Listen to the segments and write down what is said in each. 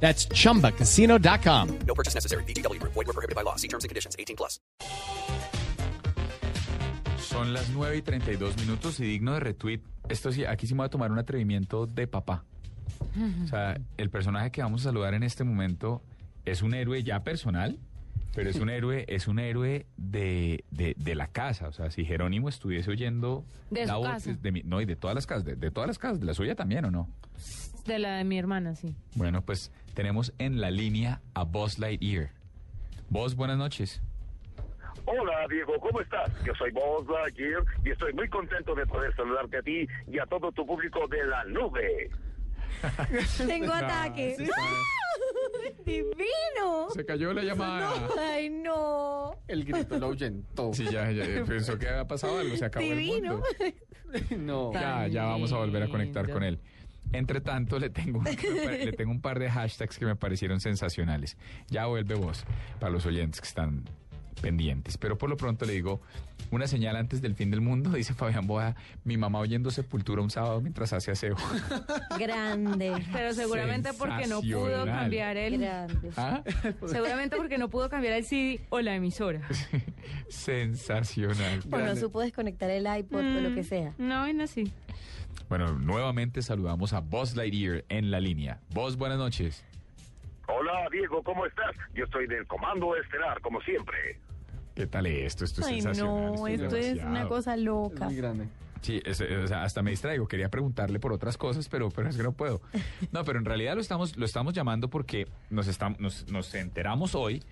That's chumbacasino.com. No purchase necessary. BGW. Void were prohibited by law. See terms and conditions. 18 plus. Son las 9 y 32 minutos y digno de retweet. Esto sí, aquí sí me voy a tomar un atrevimiento de papá. O sea, el personaje que vamos a saludar en este momento es un héroe ya personal, pero es un héroe, es un héroe de, de, de la casa. O sea, si Jerónimo estuviese oyendo De la su voz casa. de mi- no, y de todas las casas, de, de todas las casas, de la suya también, ¿o no? De la de mi hermana, sí. Bueno, pues tenemos en la línea a Buzz Lightyear. Buzz, buenas noches. Hola Diego, ¿cómo estás? Yo soy Buzz Lightyear y estoy muy contento de poder saludarte a ti y a todo tu público de la nube. Tengo ataque. ¡Divino! Se cayó la llamada. Ay, no. El grito lo ahuyentó. Sí, ya, ya, pensó que había pasado algo, se acabó el Divino. mundo. No. Ya, ya vamos a volver a conectar lindo. con él. Entre tanto, le tengo, le tengo un par de hashtags que me parecieron sensacionales. Ya vuelve vos, para los oyentes que están pendientes. Pero por lo pronto le digo, una señal antes del fin del mundo, dice Fabián Boa, mi mamá oyendo Sepultura un sábado mientras hace aseo. Grande. Pero seguramente porque no pudo cambiar el... Grande. ¿Ah? Seguramente porque no pudo cambiar el CD o la emisora. Sensacional. O no supo desconectar el iPod o lo que sea. No, no así. Bueno, nuevamente saludamos a Buzz Lightyear en la línea. Buzz, buenas noches. Hola Diego, ¿cómo estás? Yo estoy del Comando Estelar, como siempre. ¿Qué tal esto? Esto es Ay, sensacional. no, esto esto es una cosa Es loca. muy grande. Sí, es- es- o sea, hasta me distraigo. Quería preguntarle por otras cosas, pero, pero es que no puedo. No, pero en realidad lo estamos, lo estamos llamando porque nos, estam- nos, nos enteramos hoy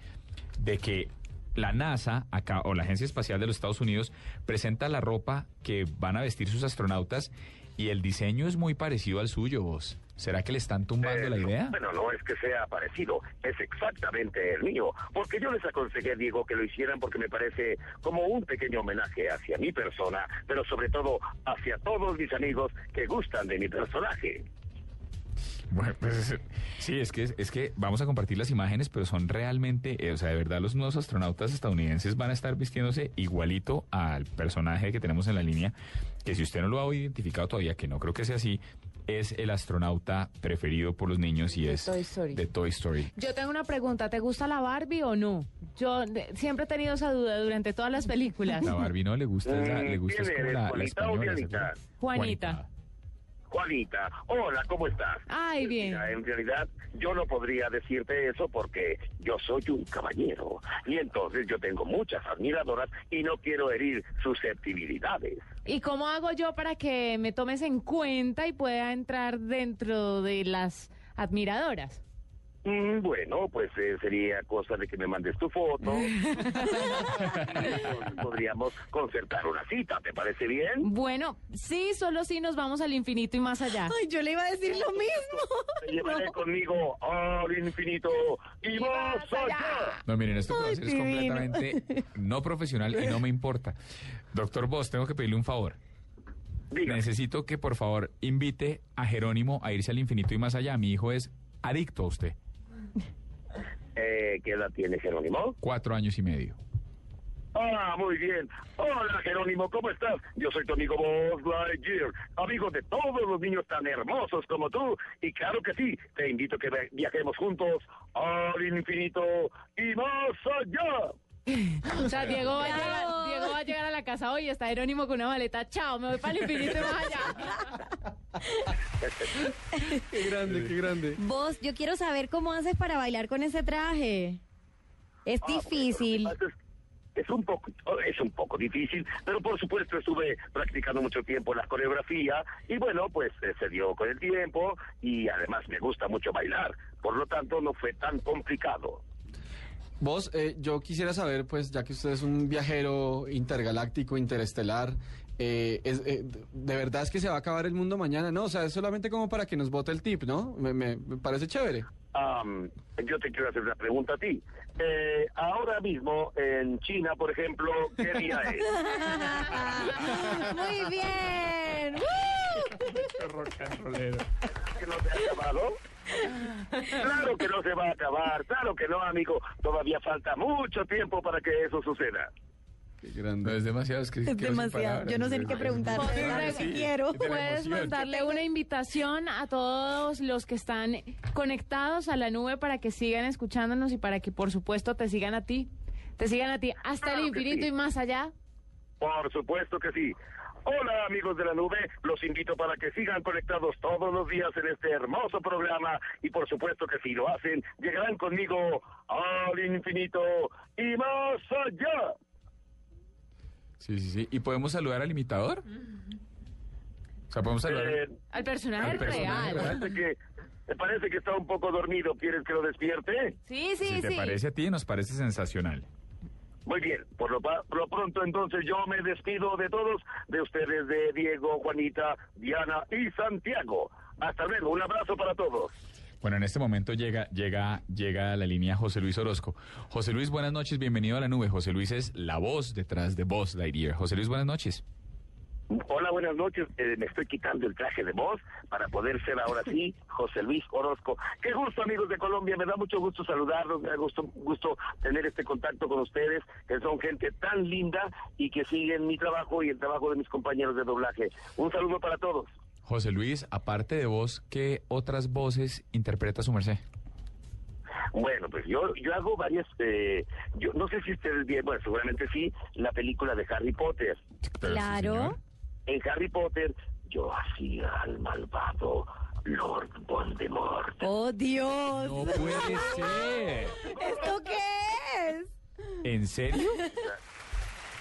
de que la NASA acá, o la Agencia Espacial de los Estados Unidos presenta la ropa que van a vestir sus astronautas y el diseño es muy parecido al suyo, vos. ¿Será que le están tumbando Eh, la idea? Bueno, no es que sea parecido, es exactamente el mío. Porque yo les aconsejé, Diego, que lo hicieran porque me parece como un pequeño homenaje hacia mi persona, pero sobre todo hacia todos mis amigos que gustan de mi personaje. Bueno, pues sí, es que, es que vamos a compartir las imágenes, pero son realmente, eh, o sea, de verdad los nuevos astronautas estadounidenses van a estar vistiéndose igualito al personaje que tenemos en la línea, que si usted no lo ha identificado todavía, que no creo que sea así, es el astronauta preferido por los niños y De es Toy Story. de Toy Story. Yo tengo una pregunta, ¿te gusta la Barbie o no? Yo de- siempre he tenido esa duda durante todas las películas. La Barbie no le gusta, es la- le gusta es ¿Quién como eres, la, Juanita española. acuerda? Juanita. Juanita, hola, ¿cómo estás? Ay, bien. Mira, en realidad yo no podría decirte eso porque yo soy un caballero y entonces yo tengo muchas admiradoras y no quiero herir susceptibilidades. ¿Y cómo hago yo para que me tomes en cuenta y pueda entrar dentro de las admiradoras? Mm, bueno, pues eh, sería cosa de que me mandes tu foto. Podríamos concertar una cita, ¿te parece bien? Bueno, sí, solo si nos vamos al infinito y más allá. Ay, yo le iba a decir lo mismo. Te llevaré conmigo al infinito y más allá. No, miren, esto que voy a Ay, hacer es divino. completamente no profesional y no me importa. Doctor Vos, tengo que pedirle un favor. Necesito que por favor invite a Jerónimo a irse al infinito y más allá. Mi hijo es adicto a usted. Eh, ¿Qué edad tiene Jerónimo? Cuatro años y medio. Ah, muy bien. Hola, Jerónimo, ¿cómo estás? Yo soy tu amigo Buzz Lightyear, amigo de todos los niños tan hermosos como tú. Y claro que sí, te invito a que viajemos juntos al infinito y más allá. O sea, Diego va, a llegar, Diego va a llegar a la casa hoy y está Jerónimo con una maleta. Chao, me voy para el infinito y más allá. Qué grande, qué grande. Vos, yo quiero saber cómo haces para bailar con ese traje. Es Ah, difícil. Es un poco, es un poco difícil, pero por supuesto estuve practicando mucho tiempo la coreografía y bueno, pues eh, se dio con el tiempo y además me gusta mucho bailar, por lo tanto no fue tan complicado. Vos, eh, yo quisiera saber, pues, ya que usted es un viajero intergaláctico, interestelar, eh, es, eh, ¿de verdad es que se va a acabar el mundo mañana? No, o sea, es solamente como para que nos vote el tip, ¿no? Me, me- me parece chévere. am, yo te quiero hacer una pregunta a ti. Eh, ahora mismo en China, por ejemplo, ¿qué día es? Muy bien. ¿Que no se ha acabado? Claro que no se va a acabar, claro que no, amigo. Todavía falta mucho tiempo para que eso suceda. Qué No grande. es demasiado, es que Es quedo sin demasiado. palabras. Yo no sé ni qué preguntarte. de verdad, Sí. quiero. Puedes mandarle una invitación a todos los que están conectados a la nube para que sigan escuchándonos y para que, por supuesto, te sigan a ti. Te sigan a ti hasta el Claro infinito sí. y más allá. Por supuesto que sí. Hola amigos de la nube, los invito para que sigan conectados todos los días en este hermoso programa y por supuesto que si lo hacen, llegarán conmigo al infinito y más allá. Sí, sí, sí. ¿Y podemos saludar al imitador? O sea, podemos saludar. Eh, Al personaje Al personaje real. real. parece que me parece que está un poco dormido. ¿Quieres que lo despierte? Sí, sí, si te parece a ti, nos parece sensacional. Muy bien, por lo, pa- por lo pronto entonces yo me despido de todos, de ustedes, de Diego, Juanita, Diana y Santiago. Hasta luego, un abrazo para todos. Bueno, en este momento llega, llega, llega a la línea José Luis Orozco. José Luis, buenas noches, bienvenido a la nube. José Luis es la voz detrás de Voz Lightyear. José Luis, buenas noches. Hola, buenas noches. Eh, me estoy quitando el traje de voz para poder ser ahora sí José Luis Orozco. Qué gusto, amigos de Colombia. Me da mucho gusto saludarlos. Me da gusto, gusto tener este contacto con ustedes, que son gente tan linda y que siguen mi trabajo y el trabajo de mis compañeros de doblaje. Un saludo para todos. José Luis, aparte de voz, ¿qué otras voces interpreta su merced? Bueno, pues yo yo hago varias, eh, yo no sé si ustedes vieron, bueno, seguramente sí, la película de Harry Potter. Claro. En Harry Potter yo hacía al malvado Lord Voldemort. Oh, Dios. No puede ser. ¿Esto qué es? ¿En serio?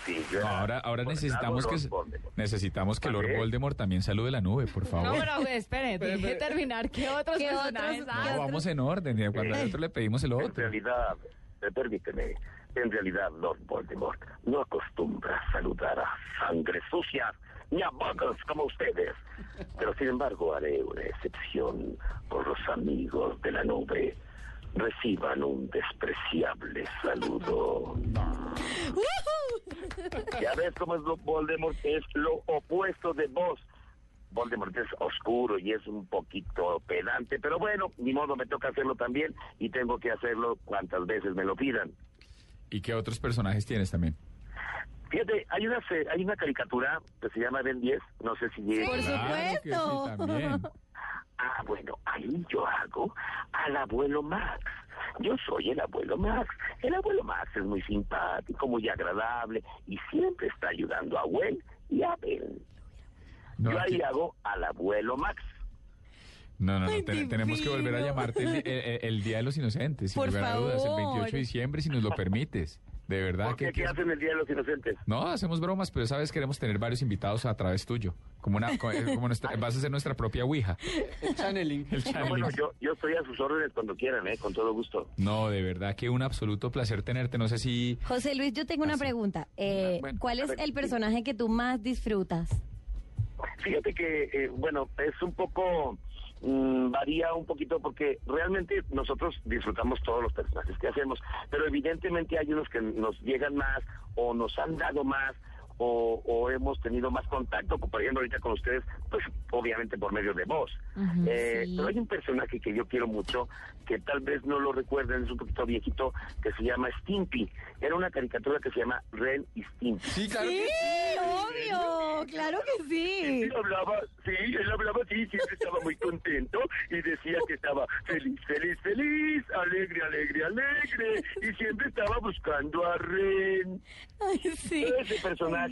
Sí, yo No, ahora, ahora necesitamos que Lord Voldemort. necesitamos que Lord. Voldemort también salude la nube, por favor. No, pero espere, deje terminar. ¿Qué otros ¿Qué personajes otros- No, vamos en orden. y Cuando Eh. nosotros le pedimos el En otro. realidad, eh, permíteme, en realidad Lord Voldemort no acostumbra saludar a sangre sucia ni a buggles como ustedes. Pero sin embargo haré una excepción por los amigos de la nube. Reciban un despreciable saludo. Ya ves cómo es lo- Voldemort, es lo opuesto de vos. Voldemort es oscuro y es un poquito pedante, pero bueno, ni modo, me toca hacerlo también y tengo que hacerlo cuantas veces me lo pidan. ¿Y qué otros personajes tienes también? Fíjate, hay una se- hay una caricatura que se llama Ben 10, no sé si Por Claro que sí, supuesto. también. Ah, bueno, ahí yo hago al abuelo Max. Yo soy el abuelo Max. El abuelo Max es muy simpático, muy agradable y siempre está ayudando a Gwen y a Ben. No, yo ahí hago al abuelo Max. no, no, no, ten- tenemos que volver a llamarte el, el- el Día de los Inocentes, sin Por lugar a dudas, el favor. 28 de diciembre, si nos lo permites. De verdad ¿Por qué? que... ¿Qué hacen el Día de los Inocentes? No, hacemos bromas, pero sabes, queremos tener varios invitados a través tuyo. Como una, eh, como nuestra, vas a ser nuestra propia Ouija. El channeling. El No, channeling. bueno, yo, yo estoy a sus órdenes cuando quieran, ¿eh? Con todo gusto. No, de verdad que un absoluto placer tenerte. No sé si... José Luis, yo tengo una Ah, pregunta. Eh, Bueno. ¿Cuál es el personaje que tú más disfrutas? Fíjate que, eh, bueno, es un poco, mm, varía un poquito porque realmente nosotros disfrutamos todos los personajes que hacemos, pero evidentemente hay unos que nos llegan más o nos han dado más o, o hemos tenido más contacto, por ejemplo ahorita con ustedes, pues obviamente por medio de voz. Eh, sí. Pero hay un personaje que yo quiero mucho, que tal vez no lo recuerden, es un poquito viejito, que se llama Stimpy. Era una caricatura que se llama Ren y Stimpy. Sí, claro Sí, que sí. obvio, claro que sí. Él hablaba, sí, él hablaba así, siempre estaba muy contento y decía que estaba feliz, feliz, feliz, alegre, alegre, alegre y siempre estaba buscando a Ren. Ay, sí. Ese personaje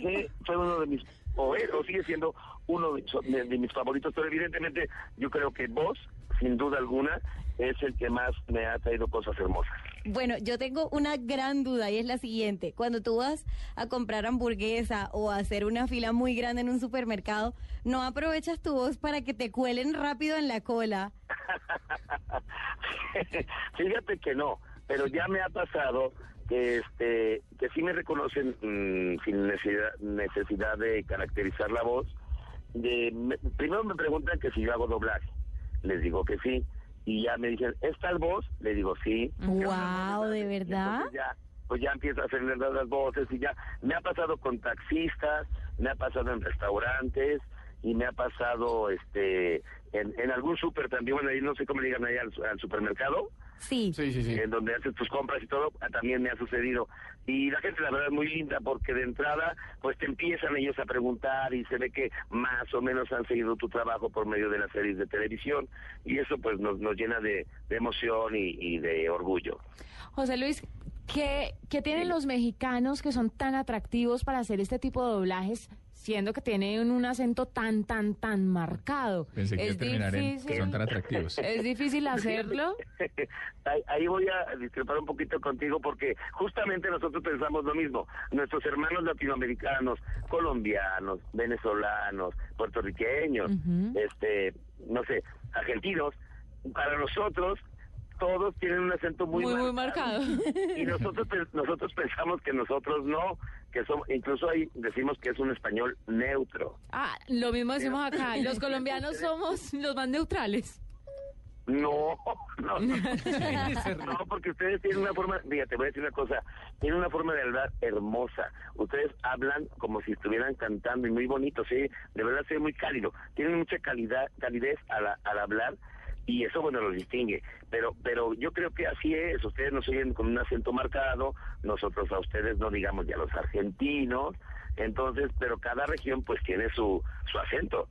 fue uno de mis, o, es, o sigue siendo uno de, de- de mis favoritos, pero evidentemente yo creo que vos, sin duda alguna, es el que más me ha traído cosas hermosas. Bueno, yo tengo una gran duda y es la siguiente. Cuando tú vas a comprar hamburguesa o a hacer una fila muy grande en un supermercado, ¿no aprovechas tu voz para que te cuelen rápido en la cola? Fíjate que no, pero ya me ha pasado que este que sí me reconocen mm, sin necesidad, necesidad de caracterizar la voz. De, me- primero me preguntan que si yo hago doblaje, les digo que sí, y ya me dicen, ¿es tal voz? Le digo, sí. Wow, ¿de verdad? ya, pues ya empiezo a hacer las voces y ya me ha pasado con taxistas, me ha pasado en restaurantes y me ha pasado este en, en algún súper también, bueno, ahí no sé cómo le digan ahí al, al supermercado, Sí. Sí, sí, sí. en donde haces tus compras y todo, ah, también me ha sucedido. Y la gente, la verdad, es muy linda porque de entrada, pues te empiezan ellos a preguntar y se ve que más o menos han seguido tu trabajo por medio de las series de televisión y eso pues nos, nos llena de, de emoción y, y de orgullo. José Luis, ¿qué, ¿qué tienen los mexicanos que son tan atractivos para hacer este tipo de doblajes, siendo que tienen un acento tan, tan, tan marcado? Pensé que es terminar en que difícil, son tan atractivos. es difícil hacerlo. ahí, ahí voy a discrepar un poquito contigo porque justamente nosotros pensamos lo mismo. Nuestros hermanos latinoamericanos, colombianos, venezolanos, puertorriqueños, este, no sé, argentinos, para nosotros todos tienen un acento muy, Muy, muy marcado. y nosotros nosotros pensamos que nosotros no, que somos incluso ahí decimos que es un español neutro. Ah, lo mismo decimos acá. Los colombianos somos los más neutrales. No, no, no. No, porque ustedes tienen una forma, fíjate, te voy a decir una cosa, tienen una forma de hablar hermosa. Ustedes hablan como si estuvieran cantando y muy bonito, sí, de verdad sí, muy cálido. Tienen mucha calidad, calidez al, al hablar y eso, bueno, los distingue. Pero, pero yo creo que así es, ustedes nos oyen con un acento marcado, nosotros a ustedes no digamos ya los argentinos, entonces, pero cada región pues tiene su, su acento.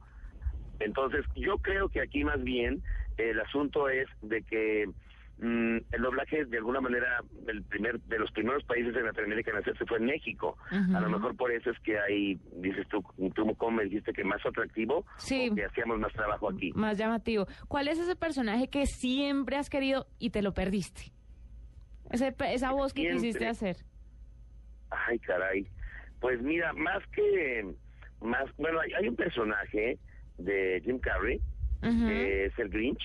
Entonces, yo creo que aquí más bien el asunto es de que mm, el doblaje de alguna manera el primer de los primeros países en Latinoamérica en hacerse fue en México. A lo mejor por eso es que ahí dices tú, tú como me dijiste que más atractivo Sí. o que hacíamos más trabajo aquí. Más llamativo. ¿Cuál es ese personaje que siempre has querido y te lo perdiste? Ese, esa voz que quisiste hacer. Ay, caray. Pues mira, más que más, bueno, hay, hay un personaje de Jim Carrey que es el Grinch.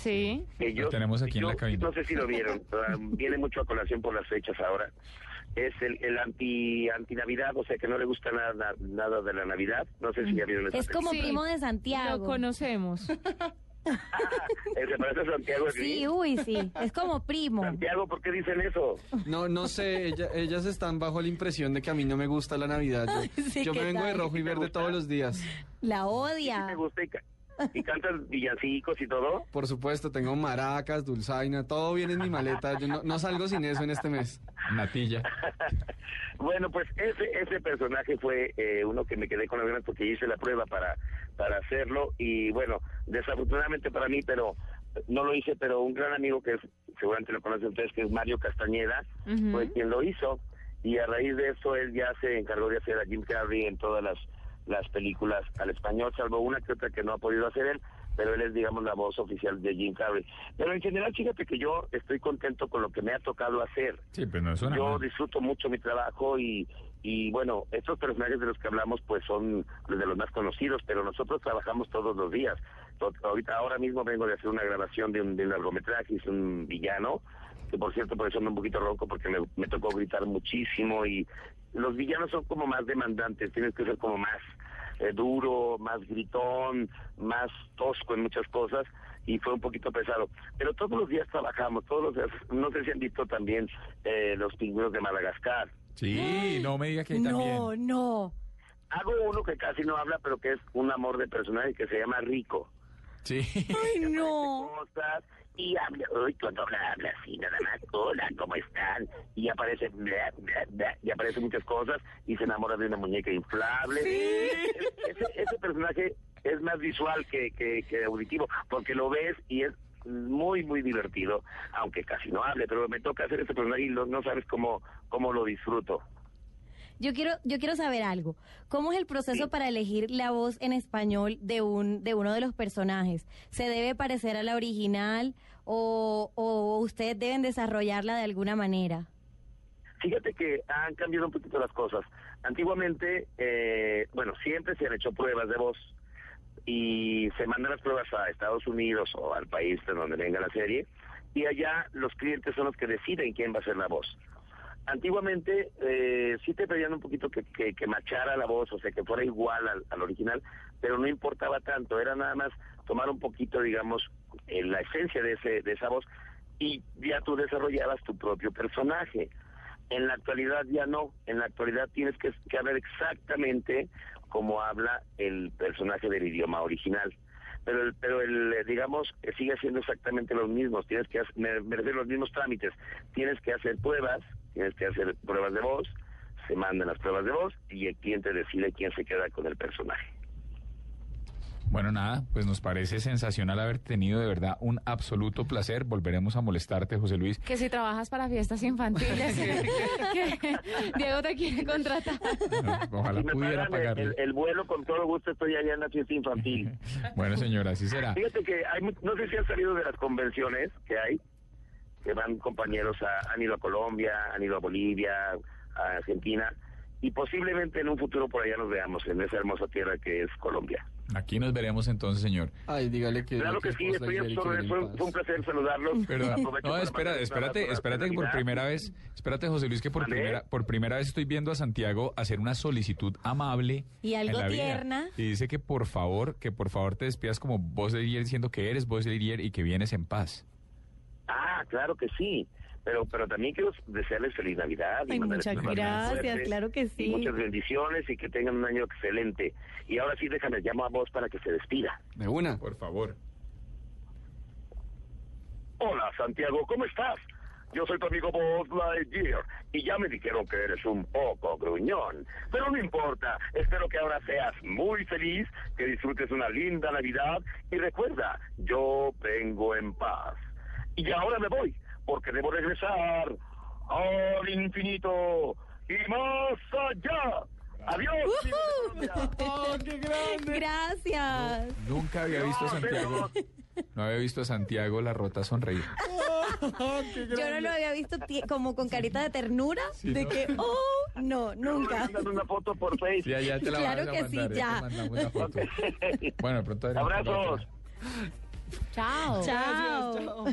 Sí. Lo tenemos aquí en la cabina. No sé si lo vieron, ah, viene mucho a colación por las fechas ahora. Es el, el anti anti Navidad, o sea que no le gusta nada nada de la Navidad. No sé si ya vieron esa Es como Sí. primo de Santiago. Lo conocemos. Eh, Se parece a Santiago el Sí, uy, sí. Es como primo. Santiago, ¿por qué dicen eso? No, no sé, ella- ellas están bajo la impresión de que a mí no me gusta la Navidad. Yo, Sí, yo me ¿qué vengo de rojo y verde todos los días. La ¿Sí odia. te gusta y, y cantas villancicos y todo? Por supuesto, tengo maracas, dulzaina, todo viene en mi maleta. Yo no, no salgo sin eso en este mes. Natilla. Bueno, pues ese ese personaje fue eh, uno que me quedé con las ganas porque hice la prueba para para hacerlo y bueno, desafortunadamente para mí, pero no lo hice, pero un gran amigo que es, seguramente lo conocen ustedes, que es Mario Castañeda, fue quien lo hizo y a raíz de eso él ya se encargó de hacer a Jim Carrey en todas las las películas al español, salvo una que otra que no ha podido hacer él, pero él es, digamos, la voz oficial de Jim Carrey. Pero en general, fíjate que yo estoy contento con lo que me ha tocado hacer. Sí, pues no suena Yo mal. disfruto mucho mi trabajo y, y bueno, estos personajes de los que hablamos pues son de los más conocidos, pero nosotros trabajamos todos los días. Ahorita, ahora mismo vengo de hacer una grabación de un, de un largometraje, es un villano, que por cierto por eso ando un poquito ronco porque me, me tocó gritar muchísimo y los villanos son como más demandantes, tienes que ser como más eh, duro, más gritón, más tosco en muchas cosas y fue un poquito pesado. Pero todos los días trabajamos, todos los días, no sé si han visto también eh, los pingüinos de Madagascar. Sí, no me diga que ahí también. No, no. Hago uno que casi no habla, pero que es un amor de personaje que se llama Rico. Sí. Ay, no. cosas y habla, uy, cuando habla, habla así, nada más, hola, ¿cómo están? Y aparece, bla, bla, bla, y aparece muchas cosas y se enamora de una muñeca inflable. Ese, ese personaje es más visual que, que, que auditivo, porque lo ves y es muy, muy divertido, aunque casi no hable, pero me toca hacer ese personaje y lo- no sabes cómo, cómo lo disfruto. Yo quiero, yo quiero saber algo. ¿Cómo es el proceso para elegir la voz en español de un, de uno de los personajes? ¿Se debe parecer a la original o, o ustedes deben desarrollarla de alguna manera? Fíjate que han cambiado un poquito las cosas. Antiguamente, eh, bueno, siempre se han hecho pruebas de voz y se mandan las pruebas a Estados Unidos o al país de donde venga la serie y allá los clientes son los que deciden quién va a ser la voz. Antiguamente eh, sí te pedían un poquito que, que, machara la voz, o sea, que fuera igual al, al original, pero no importaba tanto, era nada más tomar un poquito, digamos, eh, la esencia de, ese, de esa voz y ya tú desarrollabas tu propio personaje. En la actualidad ya no, en la actualidad tienes que, que hablar exactamente como habla el personaje del idioma original. Pero el, pero el, eh, digamos, sigue siendo exactamente los mismos, tienes que hacer, me, me refiero a los mismos trámites, tienes que hacer pruebas, tienes que hacer pruebas de voz, se mandan las pruebas de voz y el cliente decide quién se queda con el personaje. Bueno, nada, pues nos parece sensacional haber tenido de verdad un absoluto placer. Volveremos a molestarte, José Luis. Que si trabajas para fiestas infantiles, que Diego te quiere contratar. Ojalá Si me pudiera pagan el, pagarle. el- el vuelo, con todo gusto estoy allá en la fiesta infantil. Bueno, señora, así será. Fíjate que hay, no sé si han salido de las convenciones que hay, que van compañeros, a, han ido a Colombia, han ido a Bolivia, a Argentina, y posiblemente en un futuro por allá nos veamos en esa hermosa tierra que es Colombia. Aquí nos veremos entonces, señor. Ay, dígale que... Claro que sí, estoy fue, un placer saludarlos. Perdón. No, espera, espérate, espérate que por primera vez, espérate José Luis que por ¿Vale? primera, por primera vez estoy viendo a Santiago hacer una solicitud amable Y algo en la vida. tierna. Y dice que por favor, que por favor te despidas como voz de Lightyear diciendo que eres voz de y que vienes en paz. Ah, claro que sí. Pero, pero también quiero desearles feliz Navidad. y Ay, muchas gracias, claro que Y sí. muchas bendiciones y que tengan un año excelente. Y ahora sí, déjame, llamo a vos para que se despida. De una. Por favor. Hola, Santiago, ¿cómo estás? Yo soy tu amigo Buzz Lightyear y ya me dijeron que eres un poco gruñón. Pero no importa, espero que ahora seas muy feliz, que disfrutes una linda Navidad y recuerda, yo vengo en paz. Y ahora me voy, porque debo regresar al infinito y más allá. Adiós. mi Colombia. Gracias. Nunca había visto a Santiago. No había visto a Santiago la rota sonreír. Yo no lo había visto como con carita de ternura, de que, oh, no, nunca. Una foto por Facebook. Sí, ya te la Claro que sí, mandar, ya. te mandamos la foto. Bueno, de pronto Abrazos. otra. Chao. Chao.